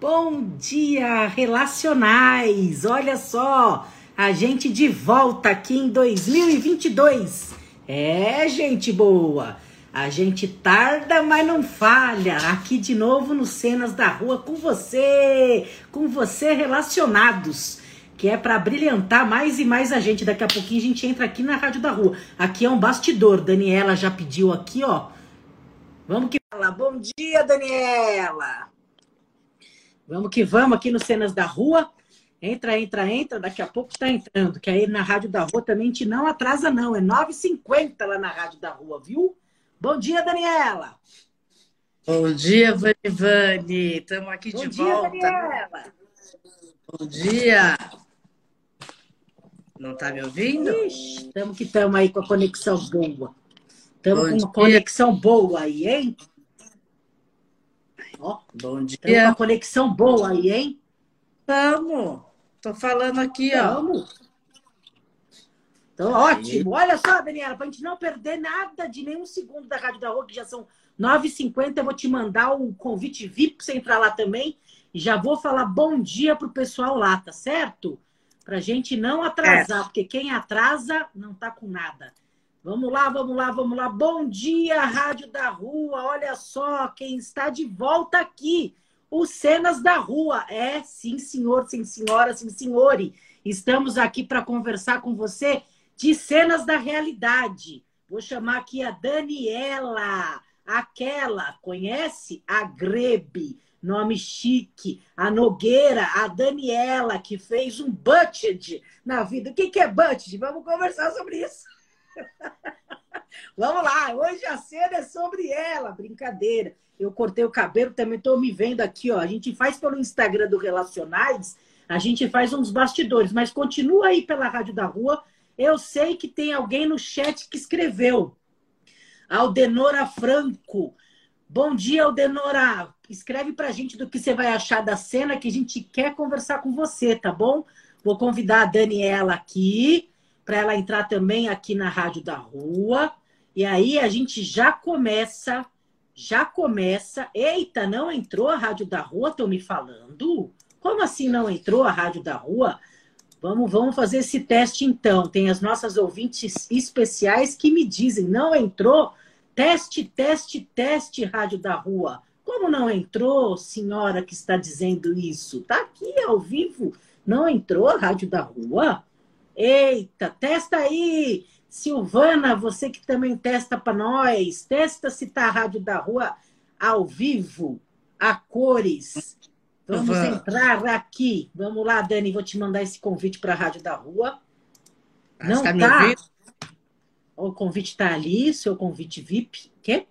Bom dia, relacionais! Olha só, a gente de volta aqui em 2022. É, gente boa! A gente tarda, mas não falha. Aqui de novo no Cenas da Rua com você, com você relacionados que é para brilhantar mais e mais a gente. Daqui a pouquinho a gente entra aqui na Rádio da Rua. Aqui é um bastidor. Daniela já pediu aqui, ó. Vamos que fala. Bom dia, Daniela. Vamos que vamos aqui no Cenas da Rua. Entra, entra, entra. Daqui a pouco tá entrando. Que aí na Rádio da Rua também a gente não atrasa, não. É 9h50 lá na Rádio da Rua, viu? Bom dia, Daniela. Bom dia, Vani Vani. Estamos aqui Bom de dia, volta. Daniela. Bom dia. Não tá me ouvindo? Estamos que estamos aí com a conexão boa. Estamos Bom com dia. uma conexão boa aí, hein? Ó, Bom dia. a conexão boa aí, hein? Estamos. Tô falando aqui, ó. Vamos. Então, ótimo. Olha só, Daniela, para a gente não perder nada de nenhum segundo da Rádio da Rua, que já são 9h50, eu vou te mandar o convite VIP para você entrar lá também. E já vou falar bom dia pro pessoal lá, tá certo? Pra gente não atrasar, porque quem atrasa não tá com nada. Vamos lá, vamos lá, vamos lá. Bom dia, Rádio da Rua. Olha só quem está de volta aqui. Os Cenas da Rua. É, sim, senhor, sim, senhora, sim, senhore. Estamos aqui para conversar com você de cenas da realidade. Vou chamar aqui a Daniela, aquela, conhece? A Grebe, nome chique. A Nogueira, a Daniela, que fez um budget na vida. O que que é budget? Vamos conversar sobre isso. Vamos lá, hoje a cena é sobre ela, brincadeira. Eu cortei o cabelo, também estou me vendo aqui, ó. A gente faz pelo Instagram do Relacionais, a gente faz uns bastidores, mas continua aí pela Rádio da Rua. Eu sei que tem alguém no chat que escreveu. Aldenora Franco. Bom dia, Aldenora. Escreve pra gente do que você vai achar da cena, que a gente quer conversar com você, tá bom? Vou convidar a Daniela aqui, para ela entrar também aqui na Rádio da Rua. E aí a gente já começa, já começa. Eita, não entrou a Rádio da Rua, estão me falando? Como assim não entrou a Rádio da Rua? Vamos, vamos fazer esse teste então. Tem as nossas ouvintes especiais que me dizem, não entrou? Teste, teste, teste, Rádio da Rua. Como não entrou, senhora que está dizendo isso? Tá aqui ao vivo. Não entrou a Rádio da Rua? Eita, testa aí. Silvana, você que também testa para nós. Testa se tá a Rádio da Rua ao vivo, a cores. Vamos entrar aqui. Vamos lá, Dani, vou te mandar esse convite para a Rádio da Rua. Acho Não que tá me tá? ouvindo? O convite está ali, seu convite VIP. Quê?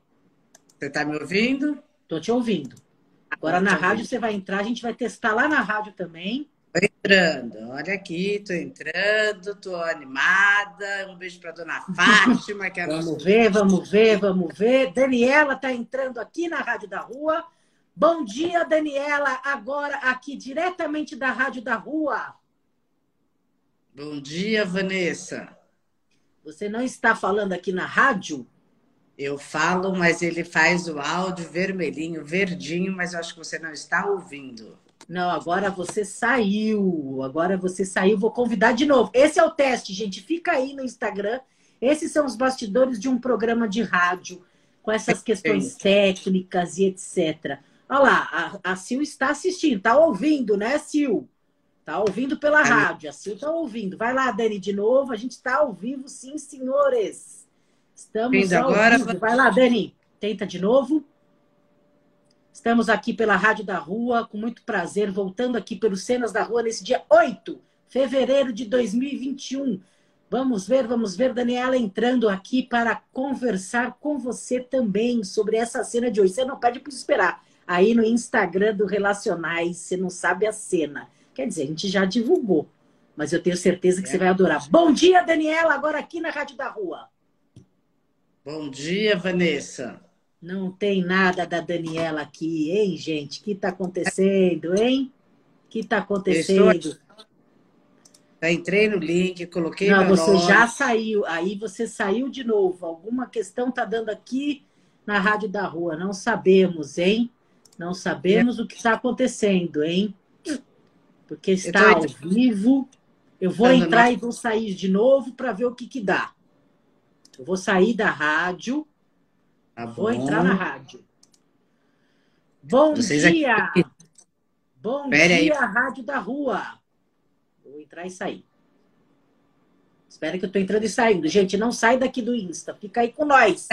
Você tá me ouvindo? Tô te ouvindo. Agora Tô na rádio ouvindo. você vai entrar, a gente vai testar lá na rádio também. Tô entrando. Olha aqui, tô entrando, tô animada. Um beijo pra dona Fátima, que é a nossa Vamos ver, vamos ver, vamos ver. Daniela está entrando aqui na Rádio da Rua. Bom dia, Daniela. Agora aqui diretamente da Rádio da Rua. Bom dia, Vanessa. Você não está falando aqui na rádio? Eu falo, mas ele faz o áudio vermelhinho, verdinho, mas eu acho que você não está ouvindo. Não, agora você saiu. Agora você saiu. Vou convidar de novo. Esse é o teste, gente. Fica aí no Instagram. Esses são os bastidores de um programa de rádio, com essas questões técnicas e etc. Olha lá, a, a Sil está assistindo, está ouvindo, né, Sil? Está ouvindo pela rádio. A Sil está ouvindo. Vai lá, Dani, de novo. A gente está ao vivo, sim, senhores. Estamos Ouvindo ao agora, vivo. Vai lá, Dani. Tenta de novo. Estamos aqui pela Rádio da Rua, com muito prazer, voltando aqui pelos Cenas da Rua nesse dia 8 de fevereiro de 2021. Vamos ver, vamos ver, Daniela entrando aqui para conversar com você também sobre essa cena de hoje. Você não pede para esperar. Aí no Instagram do Relacionais, você não sabe a cena. Quer dizer, a gente já divulgou. Mas eu tenho certeza que é. você vai adorar. Bom dia, Daniela, agora aqui na Rádio da Rua. Bom dia, Vanessa. Não tem nada da Daniela aqui, hein, gente? O que está acontecendo, hein? O que está acontecendo? Já entrei no link, coloquei Não, você nome. já saiu. Aí você saiu de novo. Alguma questão está dando aqui na Rádio da Rua. Não sabemos, hein? Não sabemos é. o que está acontecendo, hein? Porque está ao vivo. Eu vou entrar e vou sair de novo para ver o que, que dá. Eu vou sair da rádio. Tá vou entrar na rádio. Bom Vocês dia! Aqui... Bom Pera dia, aí. Rádio da Rua. Vou entrar e sair. Espera que eu estou entrando e saindo. Gente, não sai daqui do Insta. Fica aí com nós.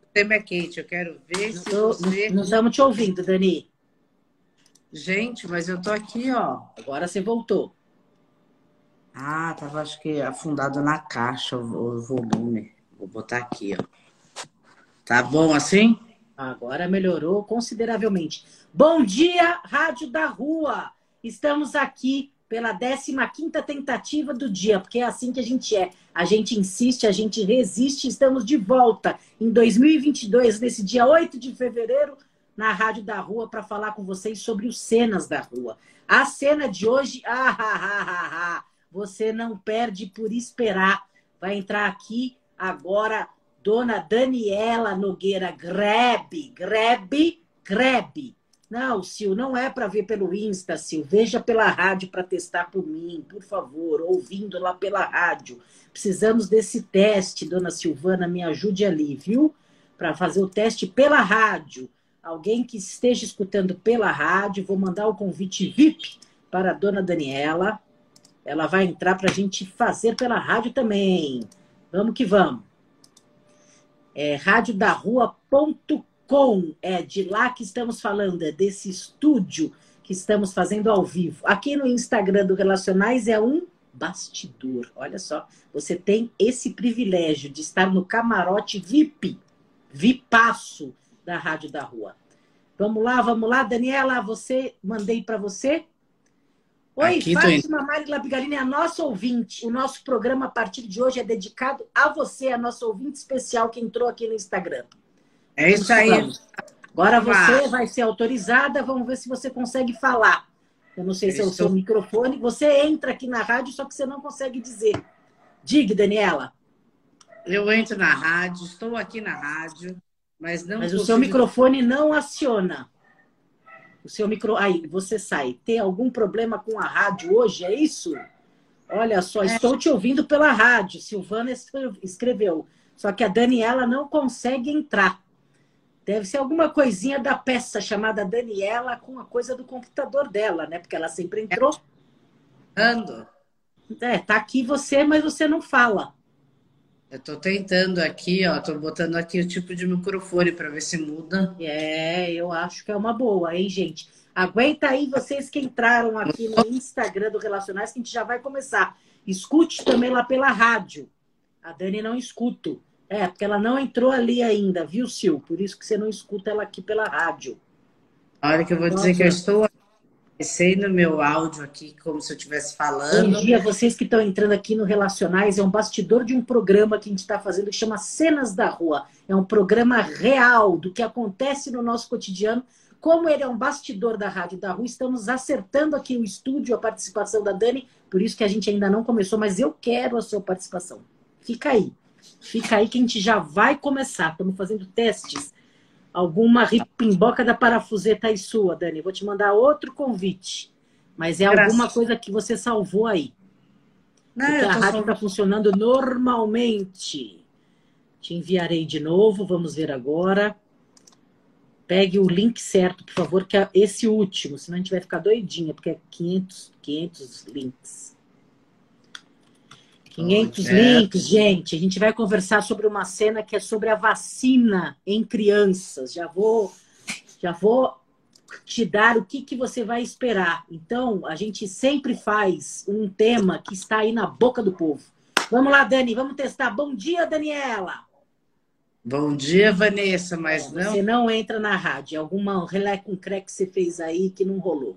O tema é quente. Eu quero ver não se tô, você... Não estamos te ouvindo, Dani. Gente, mas eu tô aqui, ó. Agora você voltou. Ah, tava acho que afundado na caixa o volume. Vou botar aqui, ó. Tá bom assim? Agora melhorou consideravelmente. Bom dia, Rádio da Rua. Estamos aqui pela 15ª tentativa do dia, porque é assim que a gente é. A gente insiste, a gente resiste. Estamos de volta em 2022, nesse dia 8 de fevereiro, na Rádio da Rua para falar com vocês sobre os cenas da rua. A cena de hoje, ah, ah, ah, ah, você não perde por esperar. Vai entrar aqui agora Dona Daniela Nogueira Grebe, Grebe, Grebe. Não, Sil, não é para ver pelo Insta, Sil. Veja pela rádio para testar por mim, por favor, ouvindo lá pela rádio. Precisamos desse teste, dona Silvana, me ajude ali, viu? Para fazer o teste pela rádio alguém que esteja escutando pela rádio, vou mandar o convite VIP para a dona Daniela. Ela vai entrar para a gente fazer pela rádio também. Vamos que vamos. É radiodarrua.com. É de lá que estamos falando, é desse estúdio que estamos fazendo ao vivo. Aqui no Instagram do Relacionais é um bastidor. Olha só, você tem esse privilégio de estar no camarote VIP, VIPasso da Rádio da Rua. Vamos lá, vamos lá. Daniela, você, mandei para você. Oi, Aqui Fátima Mari Labigalini é a nossa ouvinte. O nosso programa, a partir de hoje, é dedicado a você, a nossa ouvinte especial que entrou aqui no Instagram. É isso aí. Agora você vai ser autorizada. Vamos ver se você consegue falar. Eu não sei se é o seu microfone. Você entra aqui na rádio, só que você não consegue dizer. Diga, Daniela. Eu entro na rádio, estou aqui na rádio. Mas, não Mas o seu microfone não aciona. O seu micro. Aí, você sai. Tem algum problema com a rádio hoje? É isso? Olha só, é. estou te ouvindo pela rádio. Silvana escreveu. Só que a Daniela não consegue entrar. Deve ser alguma coisinha da peça chamada Daniela com a coisa do computador dela, né? Porque ela sempre entrou. Ando. É, tá aqui você, mas você não fala. Eu tô tentando aqui, ó, tô botando aqui o tipo de microfone para ver se muda. É, eu acho que é uma boa, hein, gente? Aguenta aí vocês que entraram aqui no Instagram do Relacionais, que a gente já vai começar. Escute também lá pela rádio. A Dani não escuto. É, porque ela não entrou ali ainda, viu, Sil? Por isso que você não escuta ela aqui pela rádio. A hora que eu vou dizer que eu estou Comecei no meu áudio aqui como se eu estivesse falando. Bom dia, vocês que estão entrando aqui no Relacionais. É um bastidor de um programa que a gente está fazendo que chama Cenas da Rua. É um programa real do que acontece no nosso cotidiano. Como ele é um bastidor da Rádio da Rua, estamos acertando aqui o estúdio, a participação da Dani. Por isso que a gente ainda não começou, mas eu quero a sua participação. Fica aí. Fica aí que a gente já vai começar. Estamos fazendo testes alguma ripimboca da parafuseta aí sua, Dani. Vou te mandar outro convite. Mas é Graças. alguma coisa que você salvou aí. Não, Porque a rádio está funcionando normalmente. Te enviarei de novo, vamos ver agora. Pegue o link certo, por favor, que é esse último, senão a gente vai ficar doidinha, porque é 500, 500 links. 500 oh, links, gente. A gente vai conversar sobre uma cena que é sobre a vacina em crianças. Já vou, já vou te dar o que, que você vai esperar. Então, a gente sempre faz um tema que está aí na boca do povo. Vamos lá, Dani, vamos testar. Bom dia, Daniela. Bom dia, Vanessa, mas é, não. Você não entra na rádio. Alguma relé com cré que você fez aí que não rolou.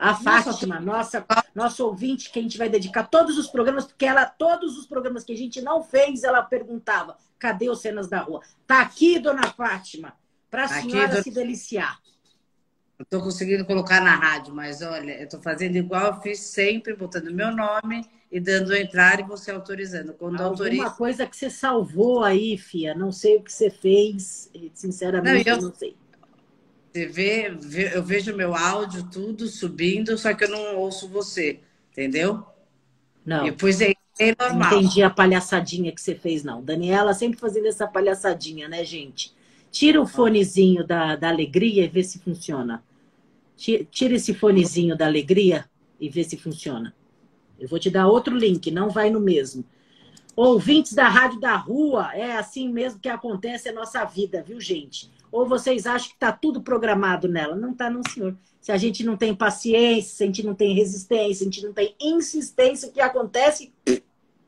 A Fátima, nossa, nossa ouvinte, que a gente vai dedicar todos os programas, porque ela, todos os programas que a gente não fez, ela perguntava: cadê os cenas da rua? Tá aqui, dona Fátima, para a tá senhora aqui, se deliciar. Eu estou conseguindo colocar na rádio, mas olha, eu estou fazendo igual eu fiz sempre, botando meu nome e dando entrar e você autorizando. Quando Alguma autoriza... coisa que você salvou aí, Fia. Não sei o que você fez, sinceramente, não, eu... não sei. Você vê, eu vejo meu áudio tudo subindo, só que eu não ouço você, entendeu? Não. E depois é, é normal. Não entendi a palhaçadinha que você fez, não. Daniela sempre fazendo essa palhaçadinha, né, gente? Tira o fonezinho da, da alegria e vê se funciona. Tira esse fonezinho da alegria e vê se funciona. Eu vou te dar outro link, não vai no mesmo. Ouvintes da Rádio da Rua, é assim mesmo que acontece a nossa vida, viu, gente? Ou vocês acham que está tudo programado nela? Não está, não, senhor. Se a gente não tem paciência, se a gente não tem resistência, se a gente não tem insistência, o que acontece?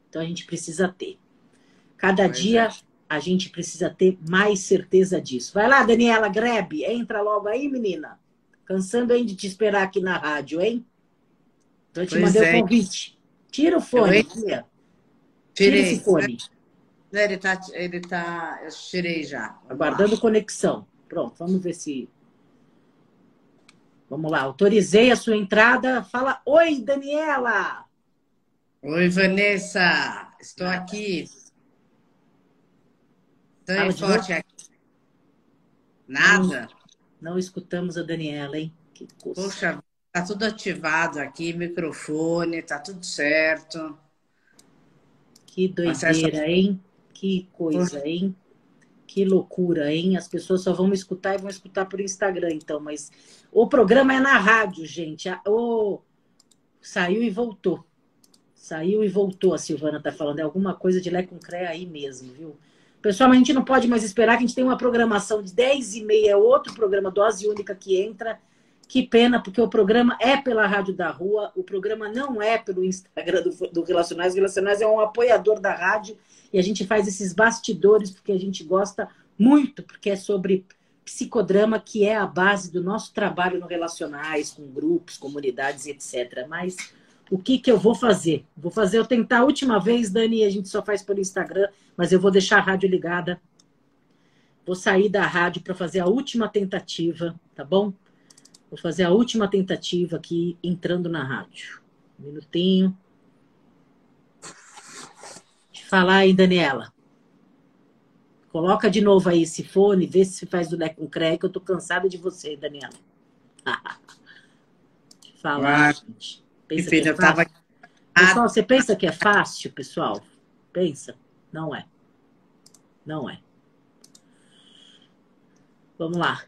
Então a gente precisa ter. Cada Mas dia é. a gente precisa ter mais certeza disso. Vai lá, Daniela Grebe, entra logo aí, menina. Cansando aí de te esperar aqui na rádio, hein? Então, eu te mandei é. o convite. Tira o fone, tia. Tira esse fone. Ele tá, ele tá. Eu tirei já. Aguardando conexão. Pronto, vamos ver se. Vamos lá, autorizei a sua entrada. Fala, oi, Daniela! Oi, Vanessa! Estou aqui. Estou forte aqui. Nada? Não, não, escutamos a Daniela, hein? Que Poxa, tá tudo ativado aqui, microfone, tá tudo certo. Que doideira, hein? Que coisa, hein? Que loucura, hein? As pessoas só vão me escutar e vão escutar por Instagram, então. Mas o programa é na rádio, gente. O... Saiu e voltou. Saiu e voltou, a Silvana tá falando. É alguma coisa de Lé com Cré aí mesmo, viu? Pessoal, a gente não pode mais esperar que a gente tem uma programação de 10 e meia, é outro programa, dose única que entra. Que pena, porque o programa é pela Rádio da Rua, o programa não é pelo Instagram do, do Relacionais. O Relacionais é um apoiador da rádio e a gente faz esses bastidores porque a gente gosta muito, porque é sobre psicodrama, que é a base do nosso trabalho no Relacionais, com grupos, comunidades, etc. Mas o que, que eu vou fazer? Vou fazer, eu tentar a última vez, Dani, a gente só faz pelo Instagram, mas eu vou deixar a rádio ligada. Vou sair da rádio para fazer a última tentativa, tá bom? Vou fazer a última tentativa aqui, entrando na rádio. Um minutinho falar aí, Daniela. Coloca de novo aí esse fone, vê se faz do Cré, que eu tô cansada de você, Daniela. falar, ah, gente. Pensa que é Tava... Pessoal, você pensa que é fácil, pessoal? Pensa. Não é. Não é. Vamos lá.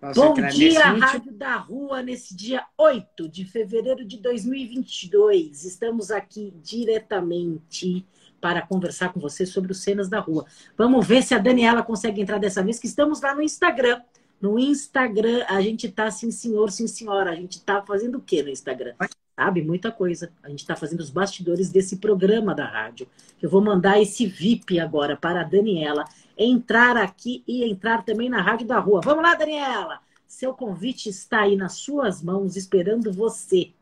Nossa, Bom dia, Rádio da Rua, nesse dia 8 de fevereiro de 2022. Estamos aqui diretamente para conversar com você sobre os cenas da rua. Vamos ver se a Daniela consegue entrar dessa vez, que estamos lá no Instagram. No Instagram, a gente tá sim, senhor, sim, senhora. A gente tá fazendo o que no Instagram? Sabe? Muita coisa. A gente tá fazendo os bastidores desse programa da rádio. Eu vou mandar esse VIP agora para a Daniela entrar aqui e entrar também na Rádio da Rua. Vamos lá, Daniela! Seu convite está aí nas suas mãos, esperando você.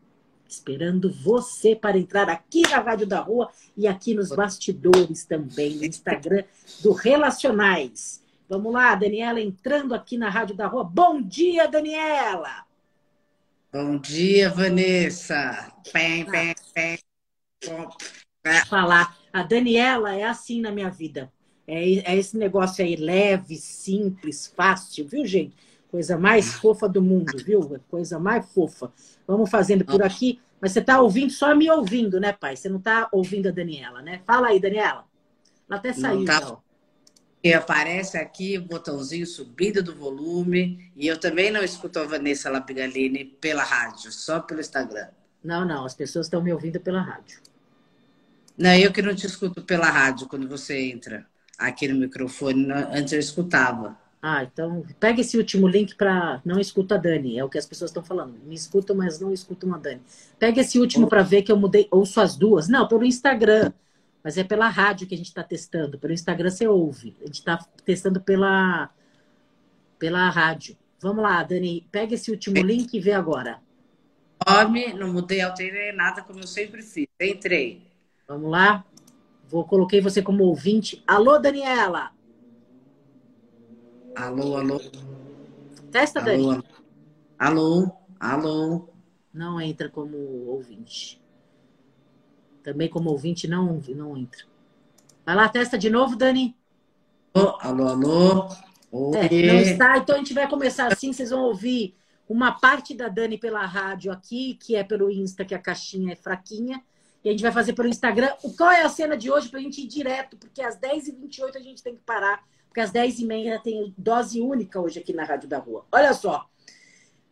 Esperando você para entrar aqui na Rádio da Rua e aqui nos bastidores também, no Instagram do Relacionais. Vamos lá, Daniela, entrando aqui na Rádio da Rua. Bom dia, Daniela! Bom dia, Vanessa! Pem, pem, pem. Falar. A Daniela é assim na minha vida. É, é esse negócio aí leve, simples, fácil, viu, gente? Coisa mais fofa do mundo, viu? Coisa mais fofa. Vamos fazendo por aqui. Mas você está ouvindo, só me ouvindo, né, pai? Você não está ouvindo a Daniela, né? Fala aí, Daniela. Ela até saiu, tá... ó. E aparece aqui o botãozinho subindo do volume. E eu também não escuto a Vanessa Lapigalini pela rádio, só pelo Instagram. Não, não, as pessoas estão me ouvindo pela rádio. Não, eu que não te escuto pela rádio quando você entra aqui no microfone. Antes eu escutava. Ah, então pega esse último link para não escuta a Dani, é o que as pessoas estão falando. Me escutam, mas não escutam a Dani. Pega esse último para ver que eu mudei, ouço as duas. Não, pelo Instagram, mas é pela rádio que a gente está testando. Pelo Instagram você ouve. A gente está testando pela pela rádio. Vamos lá, Dani, pega esse último link e vê agora. Nome, não mudei, alterei nada como eu sempre fiz. Entrei. Vamos lá. Vou coloquei você como ouvinte. Alô, Daniela. Alô, alô. Testa, alô, Dani. Alô, alô. Não entra como ouvinte. Também como ouvinte não, não entra. Vai lá, testa de novo, Dani. Alô, alô, alô. É, não está, então a gente vai começar assim, vocês vão ouvir uma parte da Dani pela rádio aqui, que é pelo Insta, que a caixinha é fraquinha, e a gente vai fazer pelo Instagram. Qual é a cena de hoje para a gente ir direto? Porque às 10h28 a gente tem que parar, porque às 10h30 tem dose única hoje aqui na Rádio da Rua. Olha só,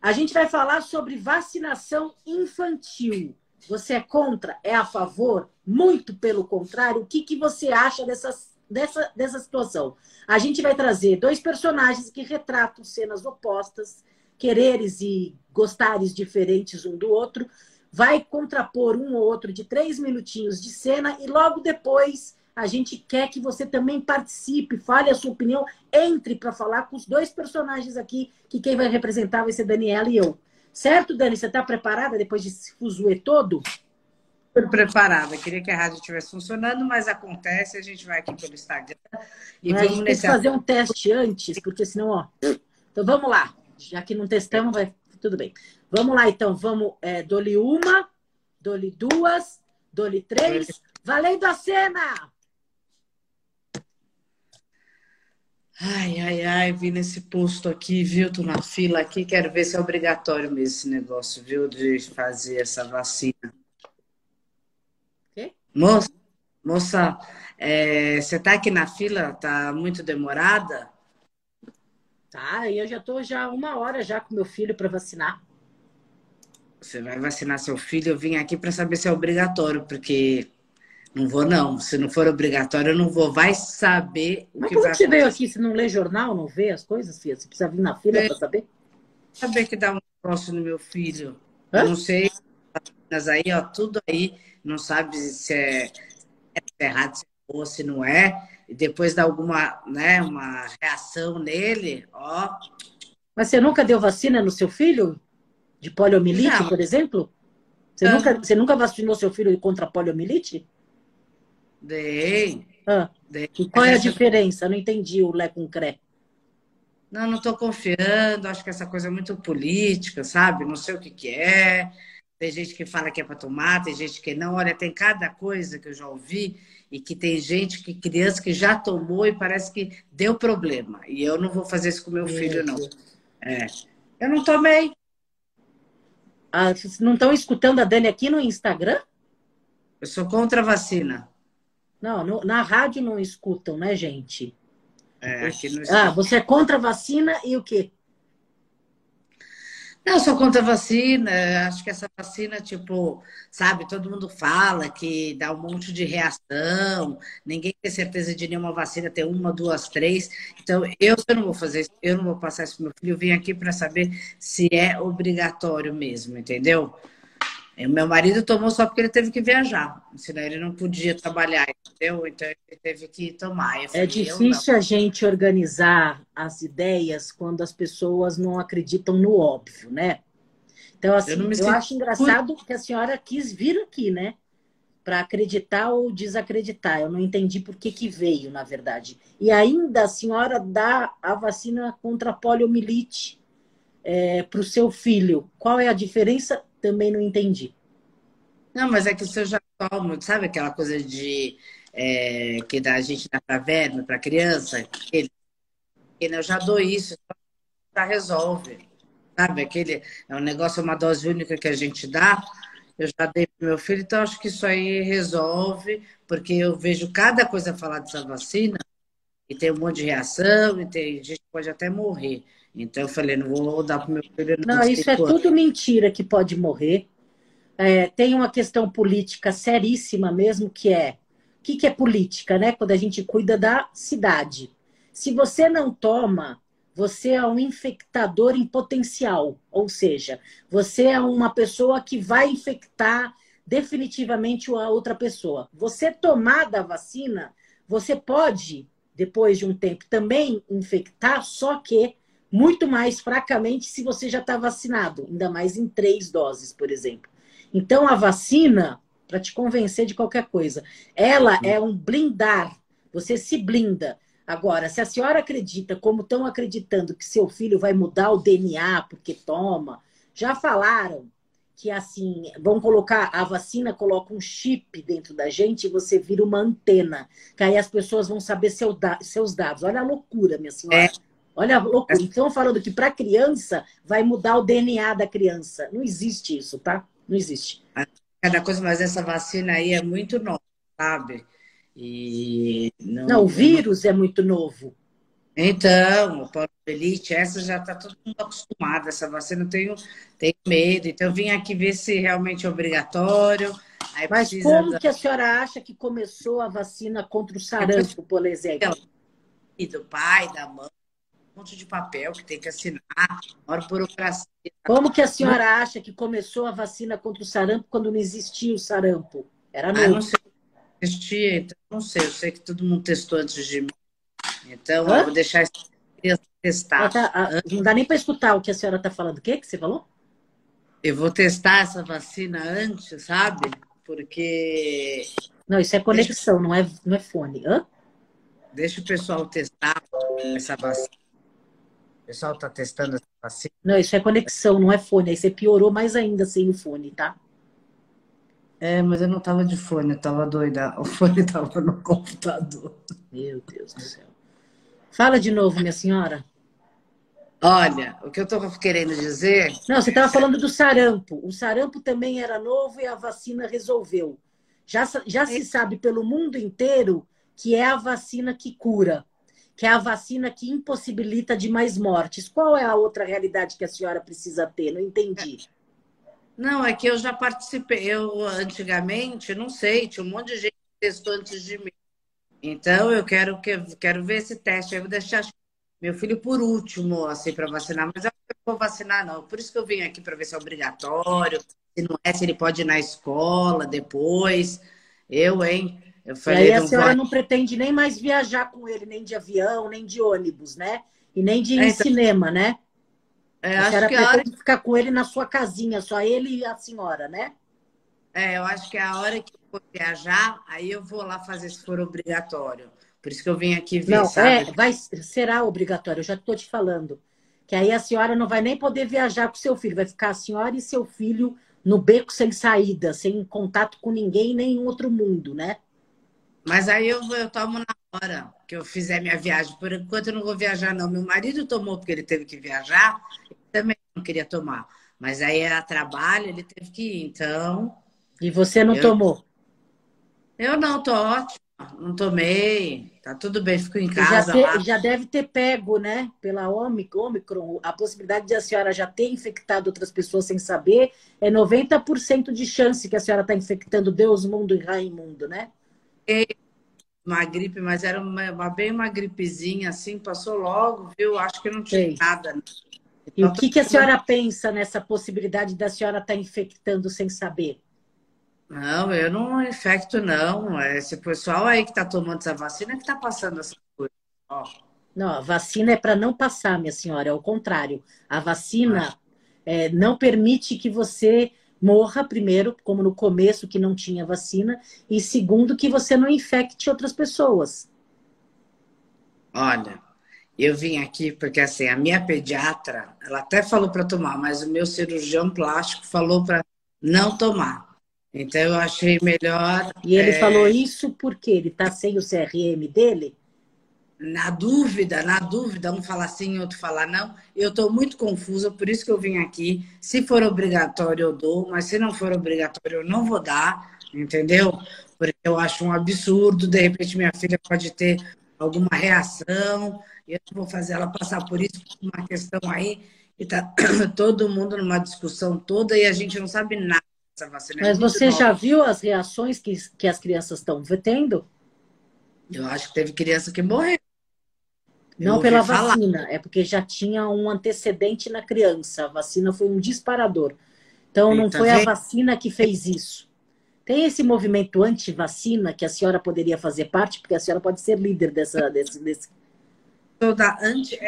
a gente vai falar sobre vacinação infantil. Você é contra? É a favor? Muito pelo contrário. O que, que você acha dessas dessa, dessa situação. A gente vai trazer dois personagens que retratam cenas opostas, quereres e gostares diferentes um do outro. Vai contrapor um ou outro de três minutinhos de cena e logo depois a gente quer que você também participe, fale a sua opinião, entre para falar com os dois personagens aqui, que quem vai representar vai ser Daniela e eu. Certo, Dani? Você está preparada depois de se fuzuê todo? super preparada. Queria que a rádio estivesse funcionando, mas acontece. A gente vai aqui pelo Instagram e mas vamos tem que fazer um teste antes, porque senão, ó. Então vamos lá. Já que não testamos, vai tudo bem. Vamos lá, então. Vamos. É, dole uma, dole duas, dole três. Valendo a cena! Ai, ai, ai, vim nesse posto aqui, viu? Tô na fila aqui, quero ver se é obrigatório mesmo esse negócio, viu? De fazer essa vacina. Moça, moça é, você está aqui na fila? Tá muito demorada? Tá, eu já estou já uma hora já com meu filho para vacinar. Você vai vacinar seu filho? Eu vim aqui para saber se é obrigatório, porque não vou não. Se não for obrigatório, eu não vou. Vai saber o Mas que vai você veio aqui? Você não lê jornal, não vê as coisas, filha? Você precisa vir na fila para saber? Saber que dá um negócio no meu filho. Hã? Eu não sei. Mas aí, ó, tudo aí não sabe se é, é errado, se é se não é, e depois dá alguma, né, uma reação nele, ó. Mas você nunca deu vacina no seu filho? De poliomielite, não. por exemplo? Você, não. nunca, você nunca vacinou seu filho contra poliomielite? Dei. Ah. Dei. E qual é a diferença? Eu não entendi o Lé com Cré. Não, não estou confiando. Acho que essa coisa é muito política, sabe? Não sei o que, que é. Tem gente que fala que é para tomar, tem gente que não. Olha, tem cada coisa que eu já ouvi e que tem gente que criança que já tomou e parece que deu problema. E eu não vou fazer isso com meu filho, não. É. Eu não tomei. Ah, vocês não estão escutando a Dani aqui no Instagram? Eu sou contra a vacina. Não, no, na rádio não escutam, né, gente? É, aqui no... Ah, você é contra a vacina e o quê? Não, sou contra a vacina. Acho que essa vacina, tipo, sabe, todo mundo fala que dá um monte de reação, ninguém tem certeza de nenhuma vacina, ter uma, duas, três. Então, eu, eu não vou fazer isso, eu não vou passar isso pro meu filho. Eu vim aqui para saber se é obrigatório mesmo, entendeu? O meu marido tomou só porque ele teve que viajar, senão ele não podia trabalhar, entendeu? Então ele teve que tomar. É falei, é difícil a gente organizar as ideias quando as pessoas não acreditam no óbvio, né? Então, assim, eu, eu acho engraçado que a senhora quis vir aqui, né? Para acreditar ou desacreditar. Eu não entendi por que, que veio, na verdade. E ainda a senhora dá a vacina contra a poliomielite é, para o seu filho. Qual é a diferença? Também não entendi. Não, mas é que se eu já tomo, sabe aquela coisa de é, que a gente dá para verme, para criança? Ele, eu já dou isso, já resolve. Sabe? Aquele, é um negócio, uma dose única que a gente dá. Eu já dei para meu filho, então acho que isso aí resolve, porque eu vejo cada coisa falar dessa vacina e tem um monte de reação, e tem gente pode até morrer. Então eu falei, não vou dar para o meu filho. Não, não isso é tudo mentira que pode morrer. É, tem uma questão política seríssima mesmo, que é o que, que é política, né? Quando a gente cuida da cidade. Se você não toma, você é um infectador em potencial, ou seja, você é uma pessoa que vai infectar definitivamente a outra pessoa. Você tomar da vacina, você pode, depois de um tempo, também infectar, só que muito mais fracamente se você já está vacinado, ainda mais em três doses, por exemplo. Então, a vacina, para te convencer de qualquer coisa, ela é um blindar. Você se blinda. Agora, se a senhora acredita, como estão acreditando, que seu filho vai mudar o DNA porque toma, já falaram que assim, vão colocar a vacina, coloca um chip dentro da gente e você vira uma antena. Que aí as pessoas vão saber seu seus dados. Olha a loucura, minha senhora. É. Olha a loucura. Então, falando que para criança vai mudar o DNA da criança. Não existe isso, tá? Não existe. Cada coisa, mas essa vacina aí é muito nova, sabe? E não, não o vírus é muito novo. Então, o poliomielite, essa já está todo mundo acostumado, essa vacina eu tenho, tenho medo. Então, eu vim aqui ver se realmente é obrigatório. Mas como da... que a senhora acha que começou a vacina contra o sarampo, por exemplo? E do pai, da mãe, monte de papel que tem que assinar, hora burocracia. Como que a senhora acha que começou a vacina contra o sarampo quando não existia o sarampo? Era. Ah, não sei. Existia, então não sei. Eu sei que todo mundo testou antes de mim. Então, Hã? eu vou deixar testar. Tá, ah, não dá nem para escutar o que a senhora está falando. O que, que você falou? Eu vou testar essa vacina antes, sabe? Porque. Não, isso é conexão, deixa... não, é, não é fone. Hã? Deixa o pessoal testar essa vacina. O pessoal está testando essa vacina. Não, isso é conexão, não é fone. Aí você piorou mais ainda sem o fone, tá? É, mas eu não estava de fone, eu estava doida. O fone estava no computador. Meu Deus do céu. Fala de novo, minha senhora. Olha, o que eu estou querendo dizer. Não, você estava falando do sarampo. O sarampo também era novo e a vacina resolveu. Já, já se sabe pelo mundo inteiro que é a vacina que cura, que é a vacina que impossibilita de mais mortes. Qual é a outra realidade que a senhora precisa ter? Não entendi. Não, é que eu já participei. Eu, antigamente, não sei, tinha um monte de gente que testou antes de mim. Então, eu quero, quero ver esse teste. Eu vou deixar meu filho por último, assim, para vacinar. Mas eu não vou vacinar, não. Por isso que eu vim aqui para ver se é obrigatório. Se não é, se ele pode ir na escola depois. Eu, hein? Eu falei, e aí a senhora vai... não pretende nem mais viajar com ele, nem de avião, nem de ônibus, né? E nem de é, então... cinema, né? É, a senhora pretende hora... ficar com ele na sua casinha, só ele e a senhora, né? É, eu acho que é a hora que for viajar, aí eu vou lá fazer se for obrigatório. Por isso que eu vim aqui ver, não, sabe? É, vai, será obrigatório, eu já estou te falando. Que aí a senhora não vai nem poder viajar com seu filho, vai ficar a senhora e seu filho no beco sem saída, sem contato com ninguém nem em outro mundo, né? Mas aí eu, eu tomo na hora que eu fizer minha viagem. Por enquanto eu não vou viajar, não. Meu marido tomou porque ele teve que viajar, eu também não queria tomar. Mas aí era trabalho, ele teve que ir, então. E você não eu... tomou? Eu não, tô ótima. Não tomei. Tá tudo bem, fico em casa. Já, já deve ter pego, né? Pela Omicron, a possibilidade de a senhora já ter infectado outras pessoas sem saber é 90% de chance que a senhora está infectando Deus, mundo e Raimundo, né? Uma gripe, mas era uma, uma, bem uma gripezinha, assim, passou logo, viu? Acho que não tinha Sei. nada. Né? E então, o que, que a senhora pensa nessa possibilidade da senhora estar tá infectando sem saber? Não, eu não infecto, não. É esse pessoal aí que está tomando essa vacina que está passando essas coisas. Ó. Não, a vacina é para não passar, minha senhora. É o contrário. A vacina é, não permite que você morra, primeiro, como no começo, que não tinha vacina, e segundo, que você não infecte outras pessoas. Olha, eu vim aqui porque assim, a minha pediatra, ela até falou para tomar, mas o meu cirurgião plástico falou para não tomar. Então eu achei melhor. E ele é... falou isso porque ele está sem o CRM dele? Na dúvida, na dúvida, um falar sim, outro falar não. Eu estou muito confusa, por isso que eu vim aqui. Se for obrigatório, eu dou, mas se não for obrigatório, eu não vou dar, entendeu? Porque eu acho um absurdo. De repente, minha filha pode ter alguma reação, e eu vou fazer ela passar por isso, uma questão aí, e tá todo mundo numa discussão toda e a gente não sabe nada essa vacina é Mas você nova. já viu as reações que, que as crianças estão tendo? Eu acho que teve criança que morreu. Não pela vacina, falar. é porque já tinha um antecedente na criança. A vacina foi um disparador. Então, não foi a vacina que fez isso. Tem esse movimento anti-vacina que a senhora poderia fazer parte, porque a senhora pode ser líder dessa, desse. desse... Toda anti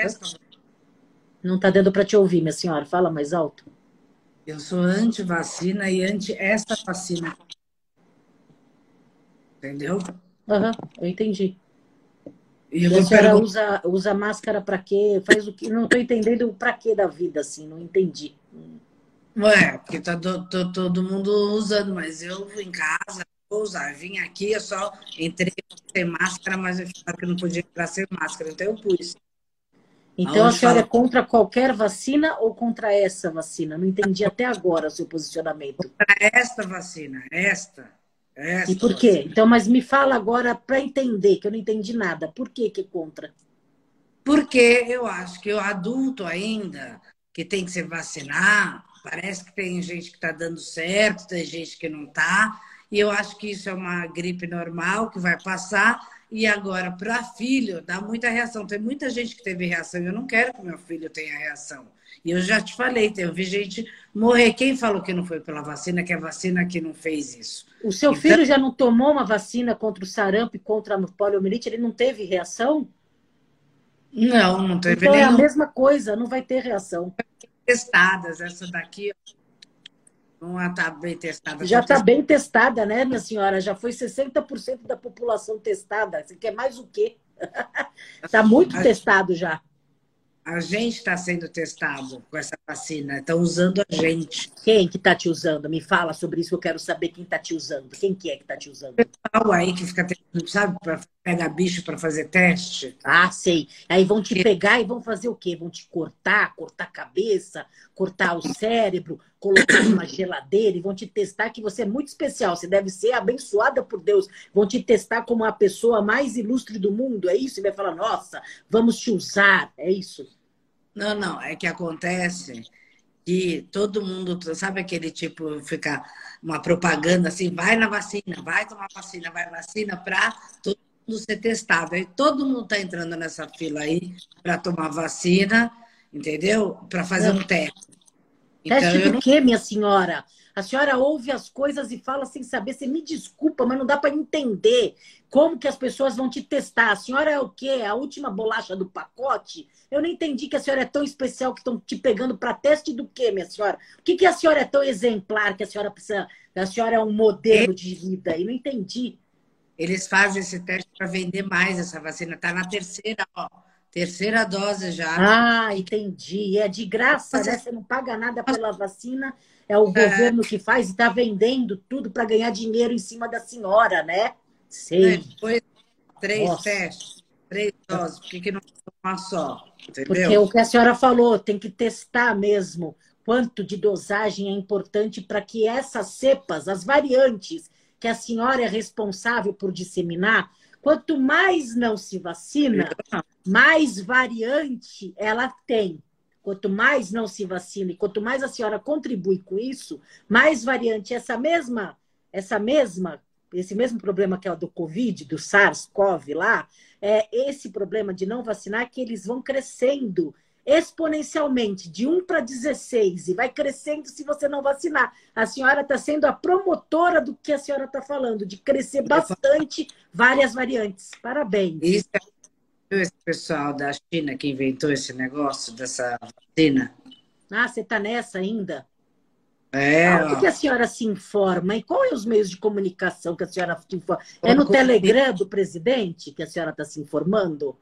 Não está dando para te ouvir, minha senhora. Fala mais alto. Eu sou anti-vacina e anti esta vacina. Entendeu? Aham, uhum, eu entendi. E, a senhora pergunto... usa, usa máscara para quê? Faz o que? Não estou entendendo para quê da vida, assim, não entendi. Ué, porque tá do, do, todo mundo usando, mas eu em casa vou usar. Vim aqui, eu só entrei sem máscara, mas eu falei que não podia entrar sem máscara, então eu pus. Então a senhora fala... é contra qualquer vacina ou contra essa vacina? Não entendi até agora o seu posicionamento. Contra esta vacina, esta. Esta e por quê? Então, mas me fala agora para entender, que eu não entendi nada. Por que que é contra? Porque eu acho que o adulto ainda que tem que se vacinar, parece que tem gente que está dando certo, tem gente que não está. E eu acho que isso é uma gripe normal que vai passar e agora, para filho, dá muita reação. Tem muita gente que teve reação. Eu não quero que meu filho tenha reação. E eu já te falei, eu vi gente morrer. Quem falou que não foi pela vacina, que a vacina que não fez isso? O seu então... filho já não tomou uma vacina contra o sarampo e contra a poliomielite? Ele não teve reação? Não, não teve então nenhum. é a mesma coisa, não vai ter reação. Testadas, essa daqui, não está bem testada. Já está bem testada, né, minha senhora? Já foi 60% da população testada. Você quer mais o quê? Está muito testado já. A gente está sendo testado com essa vacina. Estão usando a gente. Quem que está te usando? Me fala sobre isso. Eu quero saber quem está te usando. Quem que é que está te usando? O pessoal aí que fica, sabe, para pegar bicho para fazer teste. Ah, sei. Aí vão te pegar e vão fazer o quê? Vão te cortar, cortar a cabeça, cortar o cérebro, colocar numa geladeira e vão te testar que você é muito especial. Você deve ser abençoada por Deus. Vão te testar como a pessoa mais ilustre do mundo. É isso? E vai falar, nossa, vamos te usar. É isso. Não, não. É que acontece que todo mundo, sabe aquele tipo, ficar uma propaganda assim, vai na vacina, vai tomar vacina, vai vacina para todo mundo ser testado. Aí todo mundo está entrando nessa fila aí para tomar vacina, entendeu? Para fazer um teste. Então, teste do não... quê, minha senhora? A senhora ouve as coisas e fala sem saber. Você me desculpa, mas não dá para entender como que as pessoas vão te testar. A senhora é o quê? A última bolacha do pacote? Eu não entendi que a senhora é tão especial que estão te pegando para teste do quê, minha senhora? O que, que a senhora é tão exemplar que a senhora precisa. A senhora é um modelo de vida? E não entendi. Eles fazem esse teste para vender mais essa vacina. Está na terceira, ó. Terceira dose já. Ah, entendi. É de graça, né? Você não paga nada pela vacina. É o é. governo que faz e está vendendo tudo para ganhar dinheiro em cima da senhora, né? Sei. É, foi três Nossa. testes, três doses. Por que, que não uma só? Entendeu? Porque o que a senhora falou, tem que testar mesmo quanto de dosagem é importante para que essas cepas, as variantes que a senhora é responsável por disseminar, quanto mais não se vacina, mais variante ela tem. Quanto mais não se vacina e quanto mais a senhora contribui com isso, mais variante essa mesma, essa mesma, esse mesmo problema que é o do Covid, do SARS-CoV lá, é esse problema de não vacinar que eles vão crescendo exponencialmente de 1 para 16 e vai crescendo se você não vacinar. A senhora está sendo a promotora do que a senhora está falando, de crescer bastante várias variantes. Parabéns. Isso é esse pessoal da China que inventou esse negócio dessa vacina. Ah, você está nessa ainda? É. Onde que a senhora se informa? E quais é os meios de comunicação que a senhora se informa? É no Telegram do presidente que a senhora está se informando?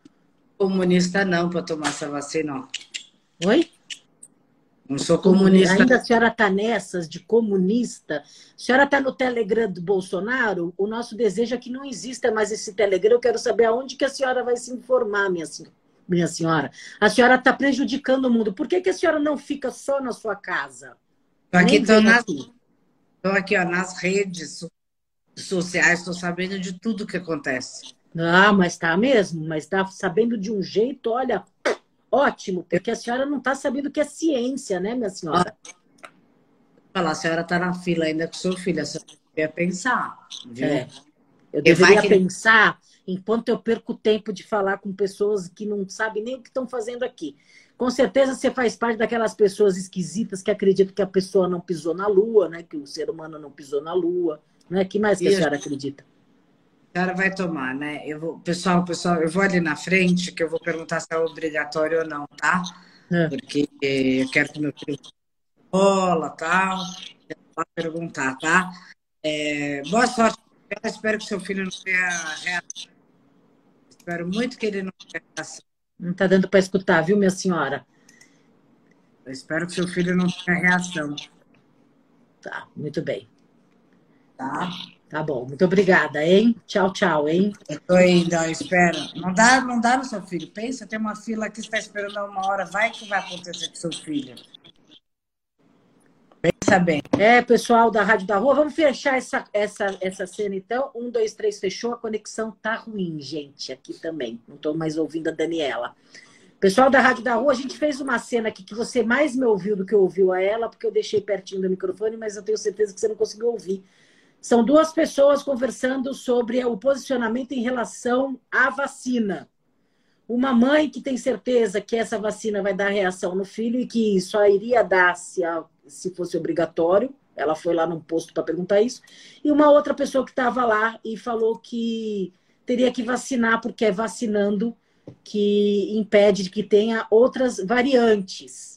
Comunista não para tomar essa vacina. Oi? Não sou comunista. Ainda a senhora está nessas de comunista? A senhora está no Telegram do Bolsonaro? O nosso desejo é que não exista mais esse Telegram. Eu quero saber aonde que a senhora vai se informar, minha senhora. Minha senhora. A senhora está prejudicando o mundo. Por que, que a senhora não fica só na sua casa? Estou aqui, estou nas, aqui ó, nas redes sociais, estou sabendo de tudo que acontece. Ah, mas tá mesmo, mas tá sabendo de um jeito, olha, ótimo, porque a senhora não está sabendo o que é ciência, né, minha senhora? Falar, a senhora está na fila ainda com seu filho, a senhora deveria pensar, viu? É. Eu deveria que... pensar enquanto eu perco tempo de falar com pessoas que não sabem nem o que estão fazendo aqui. Com certeza você faz parte daquelas pessoas esquisitas que acreditam que a pessoa não pisou na lua, né? Que o ser humano não pisou na lua. Né? que mais que a senhora acredita? Senhora vai tomar, né? Eu vou, pessoal, pessoal, eu vou ali na frente que eu vou perguntar se é obrigatório ou não, tá? é. porque eu quero que meu filho bola tal. Vou perguntar, tá? É, boa sorte. Eu espero que seu filho não tenha reação. Espero muito que ele não tenha reação. Não está dando para escutar, viu, minha senhora? Eu espero que seu filho não tenha reação. Tá, muito bem. Tá? Tá bom, muito obrigada, hein? Tchau, tchau, hein? Eu tô indo, eu espero. Não dá, não dá no seu filho. Pensa, tem uma fila aqui, está esperando uma hora. Vai que vai acontecer com seu filho. Pensa bem. É, pessoal da Rádio da Rua, vamos fechar essa, essa, essa cena então. Um, dois, três, fechou. A conexão tá ruim, gente, aqui também. Não estou mais ouvindo a Daniela. Pessoal da Rádio da Rua, a gente fez uma cena aqui que você mais me ouviu do que ouviu a ela, porque eu deixei pertinho do microfone, mas eu tenho certeza que você não conseguiu ouvir. São duas pessoas conversando sobre o posicionamento em relação à vacina. Uma mãe que tem certeza que essa vacina vai dar reação no filho e que só iria dar se, a, se fosse obrigatório. Ela foi lá num posto para perguntar isso. E uma outra pessoa que estava lá e falou que teria que vacinar, porque é vacinando que impede que tenha outras variantes.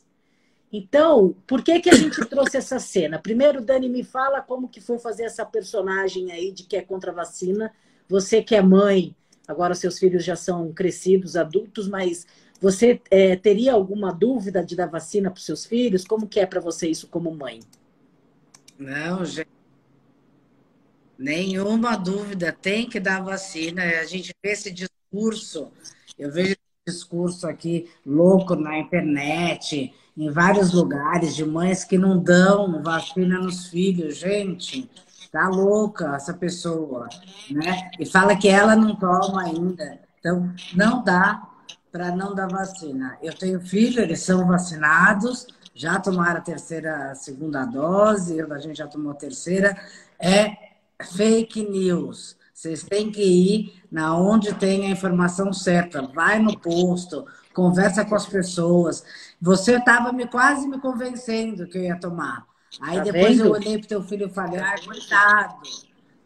Então, por que, que a gente trouxe essa cena? Primeiro, Dani, me fala como que foi fazer essa personagem aí de que é contra a vacina. Você que é mãe, agora seus filhos já são crescidos, adultos, mas você é, teria alguma dúvida de dar vacina para os seus filhos? Como que é para você isso como mãe? Não, gente. Nenhuma dúvida, tem que dar vacina. A gente vê esse discurso, eu vejo discurso aqui louco na internet, em vários lugares de mães que não dão vacina nos filhos. Gente, tá louca essa pessoa, né? E fala que ela não toma ainda. Então, não dá para não dar vacina. Eu tenho filhos, eles são vacinados, já tomaram a terceira, a segunda dose, a gente já tomou a terceira. É fake news. Vocês têm que ir na onde tem a informação certa. Vai no posto, conversa com as pessoas. Você estava me, quase me convencendo que eu ia tomar. Aí tá depois vendo? eu olhei para teu filho e falei, ah, coitado.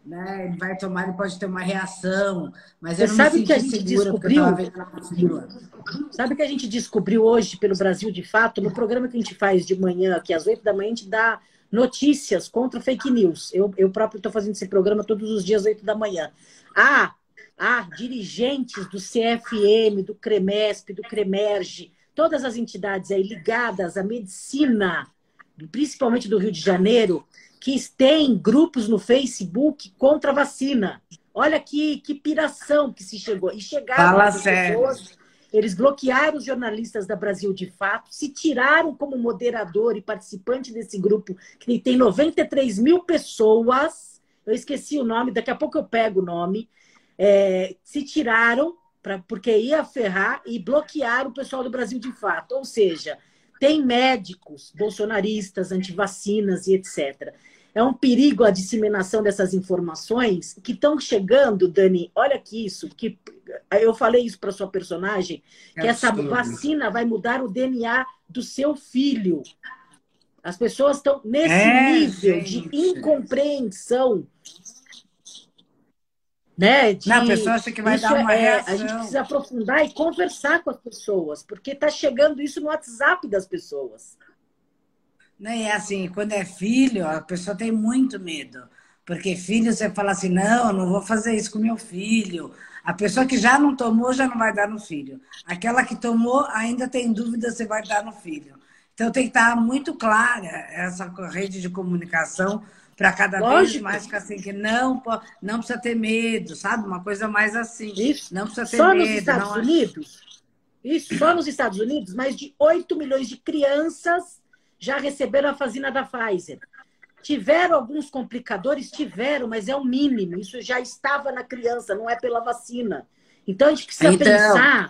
Né? Ele vai tomar, ele pode ter uma reação. Mas Você eu não sabe me que a gente descobriu? Sabe que a gente descobriu hoje pelo Brasil de Fato, no programa que a gente faz de manhã, que às oito da manhã, a gente dá notícias contra fake news. Eu, eu próprio estou fazendo esse programa todos os dias, oito da manhã. Ah, há dirigentes do CFM, do CREMESP, do CREMERGE, todas as entidades aí ligadas à medicina, principalmente do Rio de Janeiro, que têm grupos no Facebook contra a vacina. Olha que, que piração que se chegou. E chegaram Fala as pessoas, eles bloquearam os jornalistas da Brasil de Fato, se tiraram como moderador e participante desse grupo, que tem 93 mil pessoas. Eu esqueci o nome, daqui a pouco eu pego o nome é, se tiraram pra, porque ia ferrar e bloquear o pessoal do Brasil de fato. Ou seja, tem médicos bolsonaristas, antivacinas e etc. É um perigo a disseminação dessas informações que estão chegando, Dani. Olha que isso, que eu falei isso para sua personagem, que é essa vacina vai mudar o DNA do seu filho. As pessoas estão nesse é, nível gente. de incompreensão né? De, Não, a pessoa acha que vai dar uma é, reação. A gente precisa aprofundar e conversar com as pessoas, porque está chegando isso no WhatsApp das pessoas. Nem é assim, quando é filho, a pessoa tem muito medo. Porque filho, você fala assim, não, eu não vou fazer isso com meu filho. A pessoa que já não tomou, já não vai dar no filho. Aquela que tomou, ainda tem dúvida se vai dar no filho. Então tem que estar muito clara essa rede de comunicação para cada Lógico. vez mais ficar assim, que não, não precisa ter medo, sabe? Uma coisa mais assim. Isso. Não precisa ter só medo. Nos Estados não... Unidos, isso, só nos Estados Unidos, mais de 8 milhões de crianças já receberam a vacina da Pfizer. Tiveram alguns complicadores? Tiveram, mas é o mínimo. Isso já estava na criança, não é pela vacina. Então a gente precisa então... pensar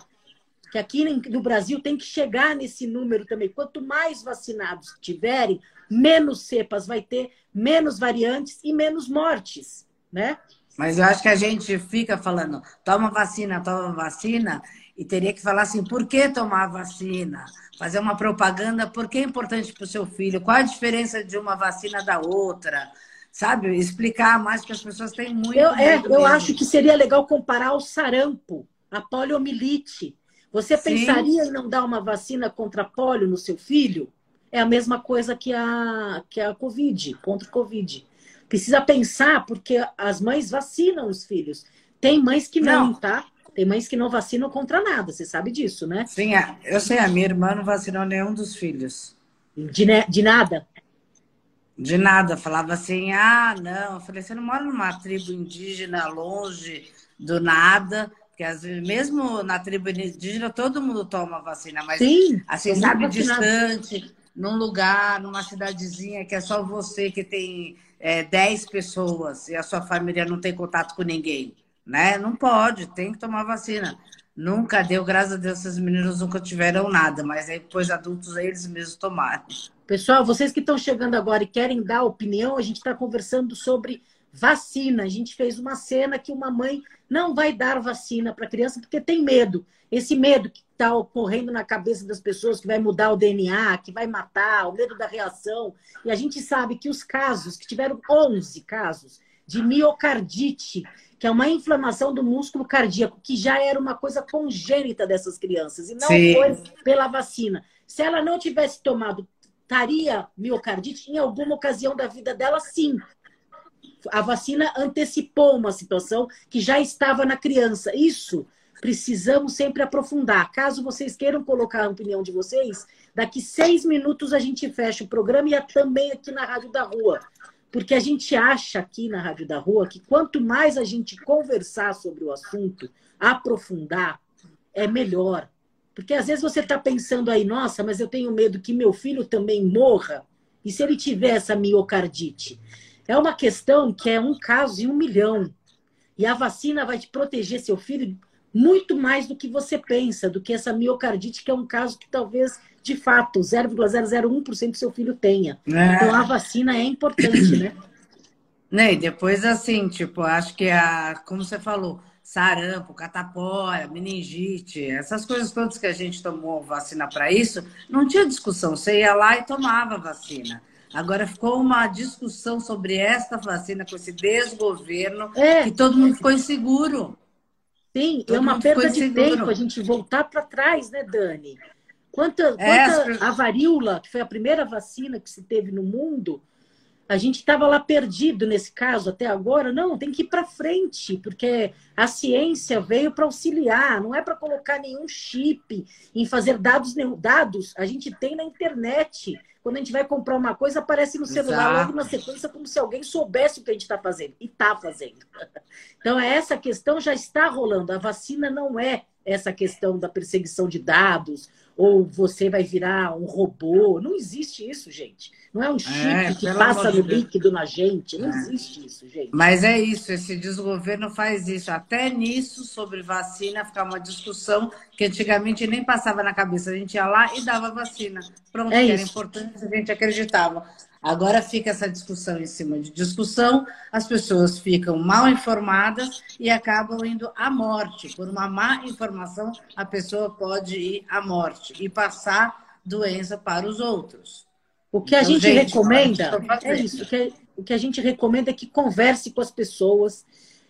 que aqui no Brasil tem que chegar nesse número também. Quanto mais vacinados tiverem, menos cepas vai ter, menos variantes e menos mortes, né? Mas eu acho que a gente fica falando, toma vacina, toma vacina, e teria que falar assim, por que tomar vacina? Fazer uma propaganda, por que é importante para o seu filho? Qual a diferença de uma vacina da outra? Sabe? Explicar mais, que as pessoas têm muito. Eu, é, eu acho que seria legal comparar o sarampo, a poliomielite. Você Sim. pensaria em não dar uma vacina contra polio no seu filho? É a mesma coisa que a, que a Covid, contra o Covid. Precisa pensar, porque as mães vacinam os filhos. Tem mães que não, não. tá? Tem mães que não vacinam contra nada, você sabe disso, né? Sim, eu sei, a minha irmã não vacinou nenhum dos filhos. De, de nada? De nada, falava assim, ah, não. Eu falei, você não mora numa tribo indígena longe do nada, porque às vezes, mesmo na tribo indígena, todo mundo toma vacina, mas Sim, assim, sabe, distante, num lugar, numa cidadezinha que é só você que tem é, 10 pessoas e a sua família não tem contato com ninguém, né? Não pode, tem que tomar vacina. Nunca deu, graças a Deus, esses meninos nunca tiveram nada, mas aí depois adultos eles mesmos tomaram. Pessoal, vocês que estão chegando agora e querem dar opinião, a gente está conversando sobre vacina. A gente fez uma cena que uma mãe não vai dar vacina para a criança porque tem medo. Esse medo que está ocorrendo na cabeça das pessoas, que vai mudar o DNA, que vai matar, o medo da reação. E a gente sabe que os casos, que tiveram 11 casos de miocardite, que é uma inflamação do músculo cardíaco, que já era uma coisa congênita dessas crianças, e não Sim. foi pela vacina. Se ela não tivesse tomado, estaria miocardite em alguma ocasião da vida dela, sim. A vacina antecipou uma situação que já estava na criança. Isso precisamos sempre aprofundar. Caso vocês queiram colocar a opinião de vocês, daqui seis minutos a gente fecha o programa e é também aqui na Rádio da Rua. Porque a gente acha aqui na Rádio da Rua que quanto mais a gente conversar sobre o assunto, aprofundar, é melhor. Porque às vezes você está pensando aí, nossa, mas eu tenho medo que meu filho também morra. E se ele tiver essa miocardite? É uma questão que é um caso em um milhão. E a vacina vai te proteger seu filho muito mais do que você pensa, do que essa miocardite, que é um caso que talvez, de fato, 0,001% do seu filho tenha. É. Então a vacina é importante, né? Né, e depois assim, tipo, acho que a, como você falou, sarampo, catapora, meningite, essas coisas todas que a gente tomou vacina para isso, não tinha discussão. Você ia lá e tomava vacina. Agora ficou uma discussão sobre esta vacina com esse desgoverno é. que todo mundo ficou inseguro. Sim, todo é uma perda de inseguro. tempo a gente voltar para trás, né, Dani? Quanta, é, quanta a varíola, que foi a primeira vacina que se teve no mundo, a gente estava lá perdido nesse caso até agora. Não, tem que ir para frente, porque a ciência veio para auxiliar, não é para colocar nenhum chip em fazer dados. Dados a gente tem na internet. Quando a gente vai comprar uma coisa, aparece no celular Exato. logo na sequência, como se alguém soubesse o que a gente está fazendo. E está fazendo. Então, essa questão já está rolando. A vacina não é essa questão da perseguição de dados, ou você vai virar um robô. Não existe isso, gente. Não é um chip é, que passa no líquido na gente. Não é. existe isso, gente. Mas é isso, esse desgoverno faz isso. Até nisso, sobre vacina, ficar uma discussão que antigamente nem passava na cabeça. A gente ia lá e dava vacina. Pronto, é era importante, a gente acreditava. Agora fica essa discussão em cima de discussão, as pessoas ficam mal informadas e acabam indo à morte. Por uma má informação, a pessoa pode ir à morte e passar doença para os outros. O que a então, gente, gente recomenda é isso. O que, o que a gente recomenda é que converse com as pessoas,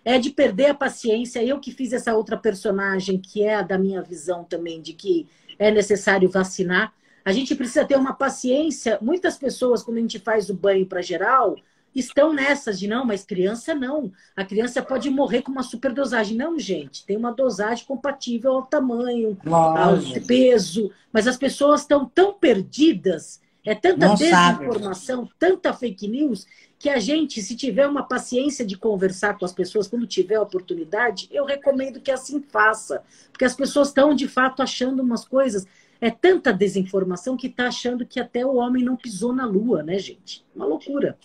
é de perder a paciência. Eu que fiz essa outra personagem, que é a da minha visão também, de que é necessário vacinar. A gente precisa ter uma paciência. Muitas pessoas, quando a gente faz o banho para geral, estão nessas de não, mas criança não. A criança pode morrer com uma superdosagem. Não, gente, tem uma dosagem compatível ao tamanho, ao peso. Mas as pessoas estão tão perdidas é tanta não desinformação, sabe. tanta fake news, que a gente, se tiver uma paciência de conversar com as pessoas, quando tiver a oportunidade, eu recomendo que assim faça. Porque as pessoas estão, de fato, achando umas coisas. É tanta desinformação que está achando que até o homem não pisou na lua, né, gente? Uma loucura.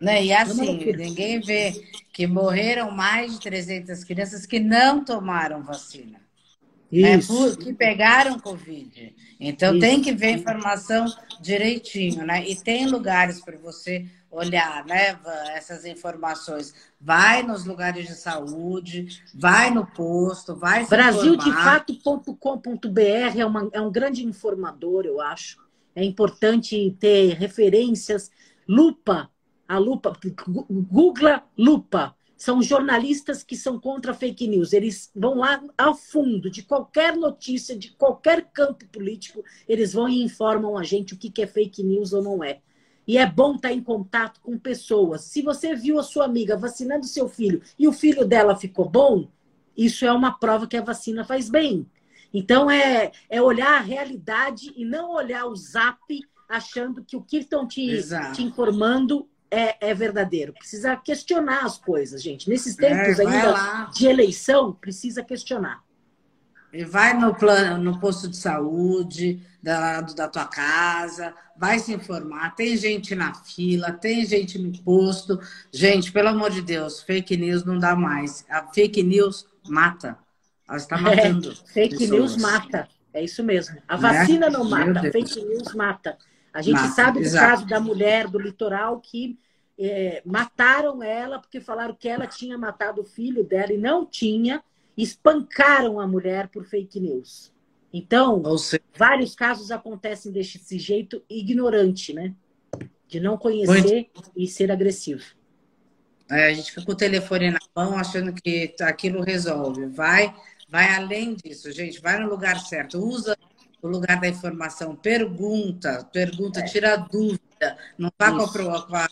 Né? E é assim, é ninguém vê que morreram mais de 300 crianças que não tomaram vacina. É Isso. É que pegaram Covid. Então Isso. tem que ver a informação direitinho, né? E tem lugares para você olhar, né, essas informações. Vai nos lugares de saúde, vai no posto, vai se Brasildefato.com.br é, uma, é um grande informador, eu acho. É importante ter referências. Lupa, a lupa, Google Lupa são jornalistas que são contra fake news. Eles vão lá ao fundo de qualquer notícia, de qualquer campo político, eles vão e informam a gente o que é fake news ou não é. E é bom estar em contato com pessoas. Se você viu a sua amiga vacinando seu filho e o filho dela ficou bom, isso é uma prova que a vacina faz bem. Então, é, é olhar a realidade e não olhar o zap achando que o que estão te, te informando é, é, verdadeiro. Precisa questionar as coisas, gente. Nesses é, tempos é, ainda lá. de eleição, precisa questionar. E vai no plano, no posto de saúde da, da tua casa, vai se informar. Tem gente na fila, tem gente no posto. Gente, pelo amor de Deus, fake news não dá mais. A fake news mata. Ela está matando. É, fake pessoas. news mata. É isso mesmo. A vacina né? não mata, fake news mata. A gente mata, sabe do exato. caso da mulher do litoral que é, mataram ela porque falaram que ela tinha matado o filho dela e não tinha, espancaram a mulher por fake news. Então, vários casos acontecem desse jeito ignorante, né? De não conhecer Muito. e ser agressivo. É, a gente fica com o telefone na mão achando que aquilo resolve. Vai, vai além disso, gente. Vai no lugar certo. Usa o lugar da informação. Pergunta, pergunta, é. tira dúvida. Não vá com a,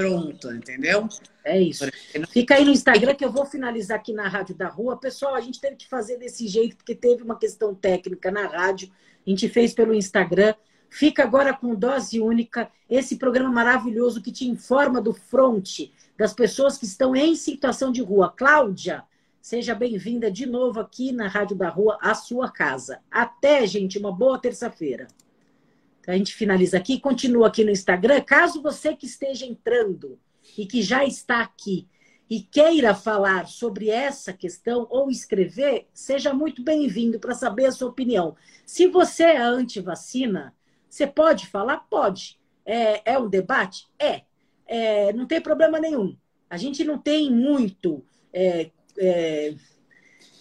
pronto, entendeu? É isso. Fica aí no Instagram que eu vou finalizar aqui na Rádio da Rua. Pessoal, a gente teve que fazer desse jeito porque teve uma questão técnica na rádio. A gente fez pelo Instagram. Fica agora com dose única, esse programa maravilhoso que te informa do front das pessoas que estão em situação de rua. Cláudia, seja bem-vinda de novo aqui na Rádio da Rua, a sua casa. Até, gente, uma boa terça-feira. A gente finaliza aqui, continua aqui no Instagram. Caso você que esteja entrando e que já está aqui e queira falar sobre essa questão ou escrever, seja muito bem-vindo para saber a sua opinião. Se você é anti-vacina, você pode falar? Pode. É, é um debate? É. é. Não tem problema nenhum. A gente não tem muito é, é,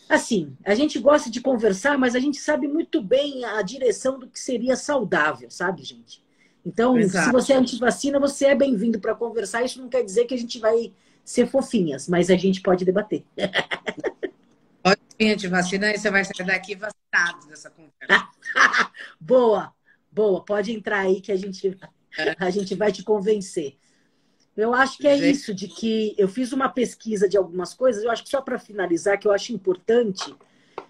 Assim, a gente gosta de conversar, mas a gente sabe muito bem a direção do que seria saudável, sabe, gente? Então, Exato. se você é antivacina, você é bem-vindo para conversar. Isso não quer dizer que a gente vai ser fofinhas, mas a gente pode debater. Pode vir antivacina e você vai sair daqui vacinado dessa conversa. boa, boa. Pode entrar aí que a gente, a gente vai te convencer. Eu acho que é isso, de que eu fiz uma pesquisa de algumas coisas, eu acho que só para finalizar, que eu acho importante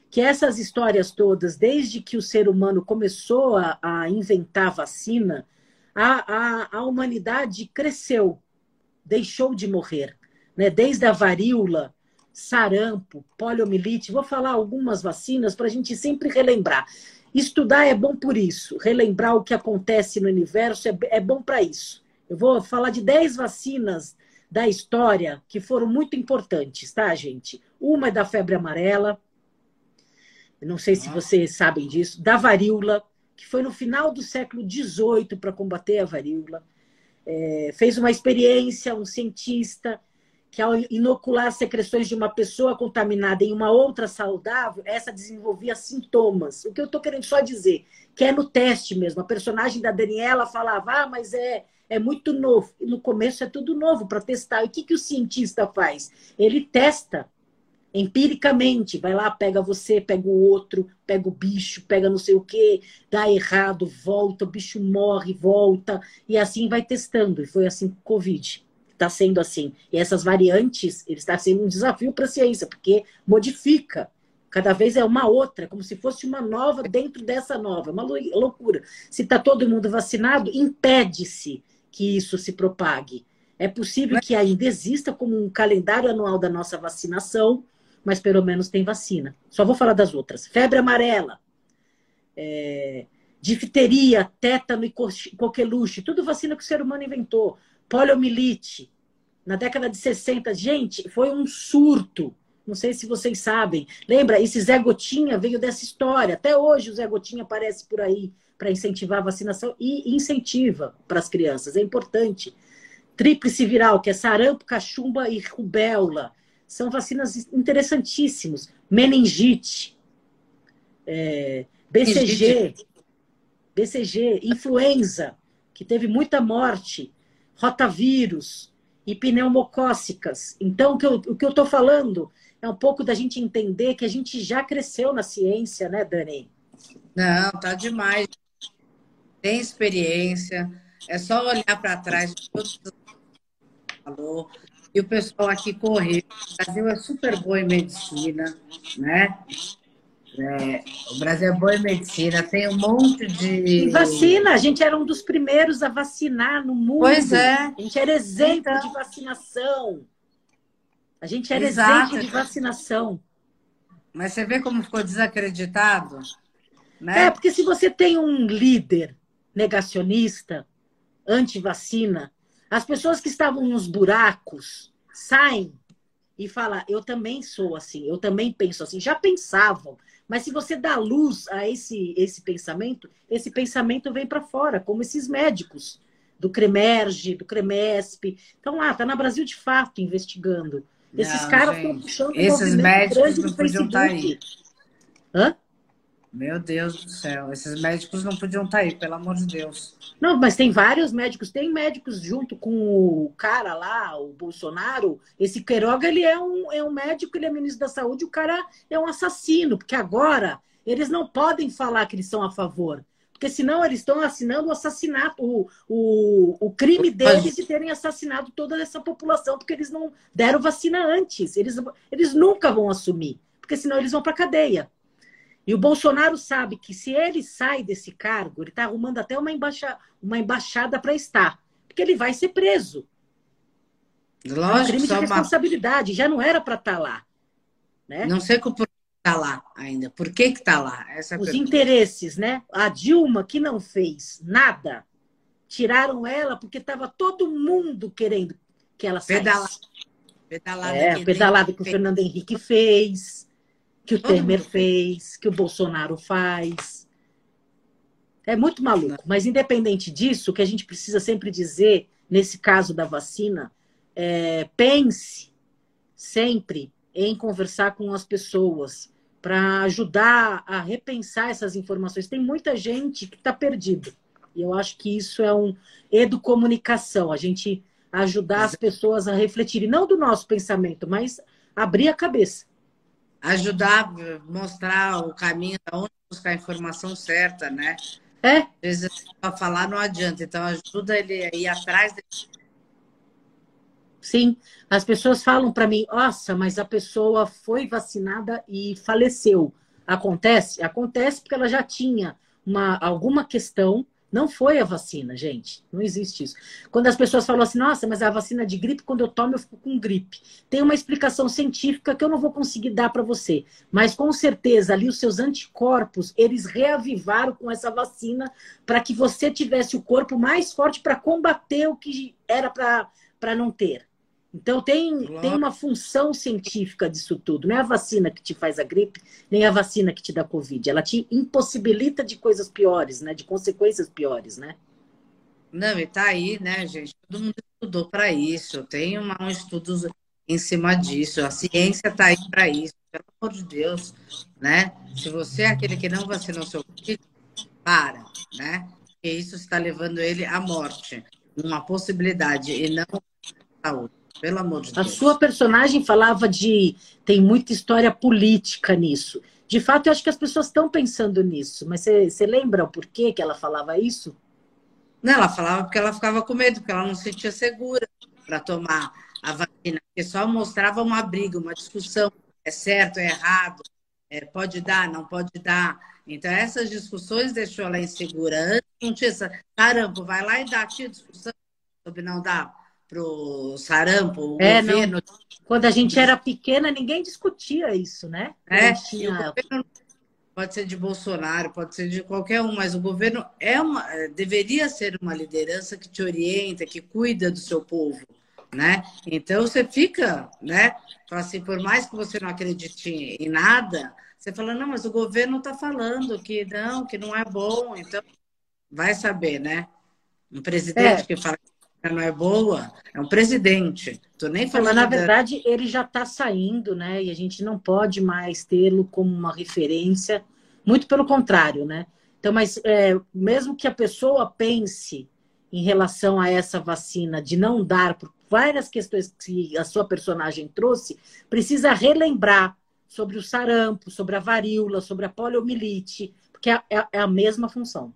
que essas histórias todas, desde que o ser humano começou a, a inventar vacina, a, a, a, humanidade cresceu, deixou de morrer. Né? Desde a varíola, sarampo, poliomielite, vou falar algumas vacinas para a gente sempre relembrar. Estudar é bom por isso, relembrar o que acontece no universo é, é bom para isso. Eu vou falar de 10 vacinas da história que foram muito importantes, tá, gente? Uma é da febre amarela, não sei se vocês sabem disso, da varíola, que foi no final do século XVIII para combater a varíola. É, fez uma experiência, um cientista, que ao inocular secreções de uma pessoa contaminada em uma outra saudável, essa desenvolvia sintomas. O que eu estou querendo só dizer, que é no teste mesmo. A personagem da Daniela falava, ah, mas é é muito novo. No começo é tudo novo para testar. E o que, que o cientista faz? Ele testa empiricamente. Vai lá, pega você, pega o outro, pega o bicho, pega não sei o quê, dá errado, volta, o bicho morre, volta. E assim vai testando. E foi assim com o Covid. Está sendo assim. E essas variantes, ele está sendo um desafio para a ciência, porque modifica. Cada vez é uma outra, como se fosse uma nova dentro dessa nova. Uma loucura. Se está todo mundo vacinado, impede-se que isso se propague. É possível que ainda exista como um calendário anual da nossa vacinação, mas pelo menos tem vacina. Só vou falar das outras. Febre amarela, é, difteria, tétano e coqueluche, tudo vacina que o ser humano inventou. Poliomielite, na década de 60, gente, foi um surto. Não sei se vocês sabem. Lembra, esse Zé Gotinha veio dessa história. Até hoje o Zé Gotinha aparece por aí para incentivar a vacinação e incentiva para as crianças. É importante. Tríplice viral, que é sarampo, cachumba e rubéola. São vacinas interessantíssimos. Meningite, é, BCG, BCG, influenza, que teve muita morte, rotavírus. e pneumocócicas. Então, o que eu estou falando é um pouco da gente entender que a gente já cresceu na ciência, né, Dani? Não, tá demais. Tem experiência, é só olhar para trás falou. E o pessoal aqui correu. O Brasil é super bom em medicina, né? É, o Brasil é bom em medicina, tem um monte de. E vacina, a gente era um dos primeiros a vacinar no mundo. Pois é. A gente era exemplo então... de vacinação. A gente era Exato. exemplo de vacinação. Mas você vê como ficou desacreditado? Né? É, porque se você tem um líder negacionista, anti-vacina, as pessoas que estavam nos buracos saem e falam: Eu também sou assim, eu também penso assim. Já pensavam, mas se você dá luz a esse, esse pensamento, esse pensamento vem para fora, como esses médicos do Cremerge, do Cremesp. Então lá, está na Brasil de fato investigando. Esses não, caras estão puxando Esses médicos não podiam estar tá aí. Hã? Meu Deus do céu, esses médicos não podiam estar tá aí, pelo amor de Deus. Não, mas tem vários médicos, tem médicos junto com o cara lá, o Bolsonaro. Esse Queiroga, ele é um, é um médico, ele é ministro da saúde, o cara é um assassino, porque agora eles não podem falar que eles são a favor. Porque senão eles estão assinando o assassinato, o, o, o crime deles de terem assassinado toda essa população, porque eles não deram vacina antes. Eles, eles nunca vão assumir, porque senão eles vão para cadeia. E o Bolsonaro sabe que se ele sai desse cargo, ele está arrumando até uma, embaixa, uma embaixada para estar, porque ele vai ser preso. Lógico, é um crime de responsabilidade, uma... já não era para estar tá lá. Né? Não sei que está lá ainda. Por que está lá? Essa é Os pergunta. interesses, né? A Dilma, que não fez nada, tiraram ela porque estava todo mundo querendo que ela saísse. Pedala... Pedalada, é, pedalada que o Fernando Henrique fez que o Temer fez, que o Bolsonaro faz. É muito maluco. Mas, independente disso, o que a gente precisa sempre dizer, nesse caso da vacina, é, pense sempre em conversar com as pessoas para ajudar a repensar essas informações. Tem muita gente que está perdido. E eu acho que isso é um educomunicação, a gente ajudar as pessoas a refletirem, não do nosso pensamento, mas abrir a cabeça ajudar, mostrar o caminho de onde buscar a informação certa, né? É. Às vezes, para falar não adianta, então ajuda ele a ir atrás. De... Sim, as pessoas falam para mim, nossa, mas a pessoa foi vacinada e faleceu. Acontece? Acontece porque ela já tinha uma, alguma questão não foi a vacina, gente. Não existe isso. Quando as pessoas falam assim, nossa, mas a vacina de gripe, quando eu tomo, eu fico com gripe. Tem uma explicação científica que eu não vou conseguir dar para você. Mas com certeza, ali os seus anticorpos, eles reavivaram com essa vacina para que você tivesse o corpo mais forte para combater o que era para não ter. Então tem, claro. tem uma função científica disso tudo. Não é a vacina que te faz a gripe, nem a vacina que te dá Covid. Ela te impossibilita de coisas piores, né? De consequências piores, né? Não, e tá aí, né, gente? Todo mundo estudou para isso. Tem uma, um estudo em cima disso. A ciência tá aí para isso. Pelo amor de Deus, né? Se você é aquele que não vacinou seu filho, para, né? Porque isso está levando ele à morte. Uma possibilidade e não saúde. Pelo amor de Deus. A sua personagem falava de. Tem muita história política nisso. De fato, eu acho que as pessoas estão pensando nisso. Mas você, você lembra o porquê que ela falava isso? Não, ela falava porque ela ficava com medo, porque ela não se sentia segura para tomar a vacina. Porque só mostrava uma briga, uma discussão. É certo, é errado, é, pode dar, não pode dar. Então, essas discussões deixou ela insegura. Antes não tinha essa. Caramba, vai lá e dá, tinha discussão sobre não dar pro sarampo, o é, governo... Não. Quando a gente era pequena, ninguém discutia isso, né? É, tinha... governo pode ser de Bolsonaro, pode ser de qualquer um, mas o governo é uma, deveria ser uma liderança que te orienta, que cuida do seu povo, né? Então você fica, né? Assim, por mais que você não acredite em nada, você fala, não, mas o governo está falando que não, que não é bom, então vai saber, né? Um presidente é. que fala não é boa, é um presidente. Tô nem falando. Mas, na verdade, ele já está saindo, né? E a gente não pode mais tê-lo como uma referência. Muito pelo contrário, né? Então, mas é, mesmo que a pessoa pense em relação a essa vacina de não dar, várias questões que a sua personagem trouxe, precisa relembrar sobre o sarampo, sobre a varíola, sobre a poliomielite, porque é, é, é a mesma função.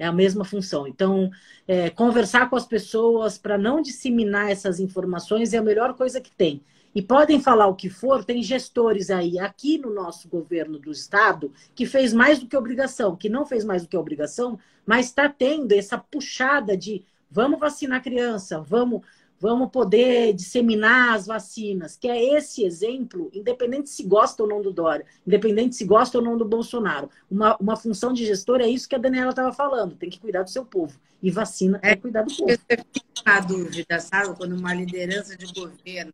É a mesma função. Então, é, conversar com as pessoas para não disseminar essas informações é a melhor coisa que tem. E podem falar o que for, tem gestores aí, aqui no nosso governo do Estado, que fez mais do que obrigação, que não fez mais do que obrigação, mas está tendo essa puxada de vamos vacinar criança, vamos, vamos poder disseminar as vacinas, que é esse exemplo, independente se gosta ou não do Dória, independente se gosta ou não do Bolsonaro. Uma, uma função de gestor é isso que a Daniela estava falando, tem que cuidar do seu povo. E vacina é, é cuidar do povo. Você fica na dúvida, sabe? Quando uma liderança de governo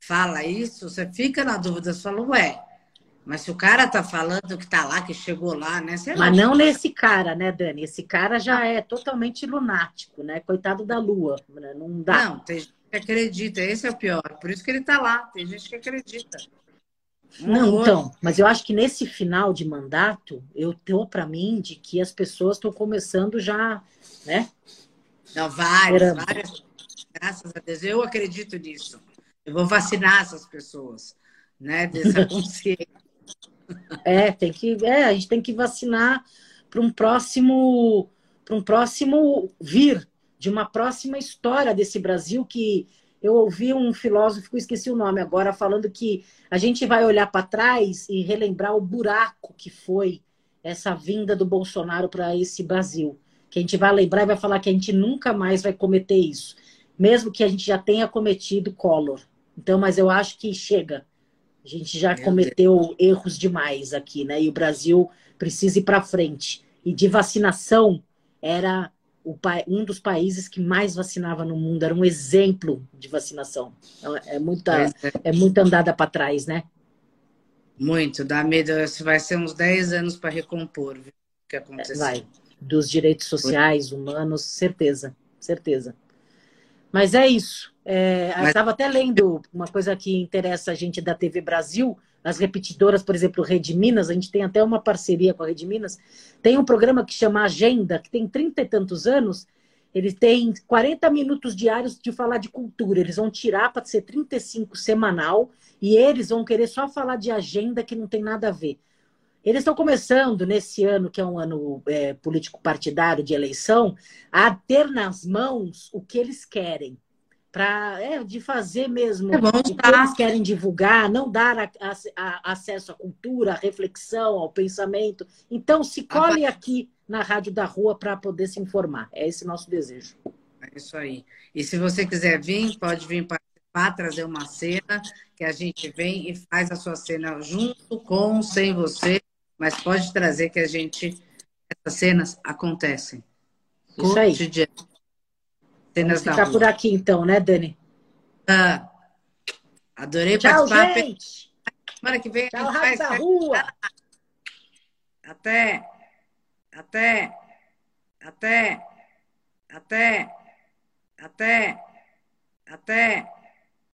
fala isso, você fica na dúvida, você fala, ué, mas se o cara tá falando que tá lá, que chegou lá, né? Sei mas não nesse cara, né, Dani? Esse cara já é totalmente lunático, né? Coitado da lua, né? não dá. Não, tem gente que acredita, esse é o pior. Por isso que ele tá lá, tem gente que acredita. Um não, então, mas eu acho que nesse final de mandato, eu tenho para mim de que as pessoas estão começando já, né? Não, várias, várias. Graças a Deus, eu acredito nisso. Eu vou vacinar essas pessoas, né? Dessa consciência. É, tem que, é, a gente tem que vacinar para um próximo, para um próximo vir de uma próxima história desse Brasil que eu ouvi um filósofo, esqueci o nome agora, falando que a gente vai olhar para trás e relembrar o buraco que foi essa vinda do Bolsonaro para esse Brasil. Que a gente vai lembrar e vai falar que a gente nunca mais vai cometer isso, mesmo que a gente já tenha cometido Collor. Então, mas eu acho que chega. A gente já Meu cometeu Deus. erros demais aqui, né? E o Brasil precisa ir para frente. E de vacinação, era um dos países que mais vacinava no mundo, era um exemplo de vacinação. Então, é muita, é. é muita andada para trás, né? Muito, dá medo. Vai ser uns 10 anos para recompor o que aconteceu. Vai. Dos direitos sociais, humanos, certeza, certeza. Mas é isso. É, Mas... Eu estava até lendo uma coisa que interessa a gente da TV Brasil, as repetidoras, por exemplo, Rede Minas, a gente tem até uma parceria com a Rede Minas, tem um programa que chama Agenda, que tem trinta e tantos anos, eles têm 40 minutos diários de falar de cultura. Eles vão tirar para ser 35 semanal e eles vão querer só falar de agenda que não tem nada a ver. Eles estão começando, nesse ano, que é um ano é, político-partidário de eleição, a ter nas mãos o que eles querem. Pra, é, de fazer mesmo é o que eles querem divulgar, não dar a, a, a, acesso à cultura, à reflexão, ao pensamento. Então, se colhe aqui na Rádio da Rua para poder se informar. É esse nosso desejo. É isso aí. E se você quiser vir, pode vir participar, trazer uma cena, que a gente vem e faz a sua cena junto com, sem você, mas pode trazer que a gente. Essas cenas acontecem. Isso aí. Cenas Vamos ficar por aqui então, né, Dani? Ah, adorei Tchau, participar. Gente. Semana que vem Tchau, a gente faz... da rua. Até. Até. Até. Até. Até. Até.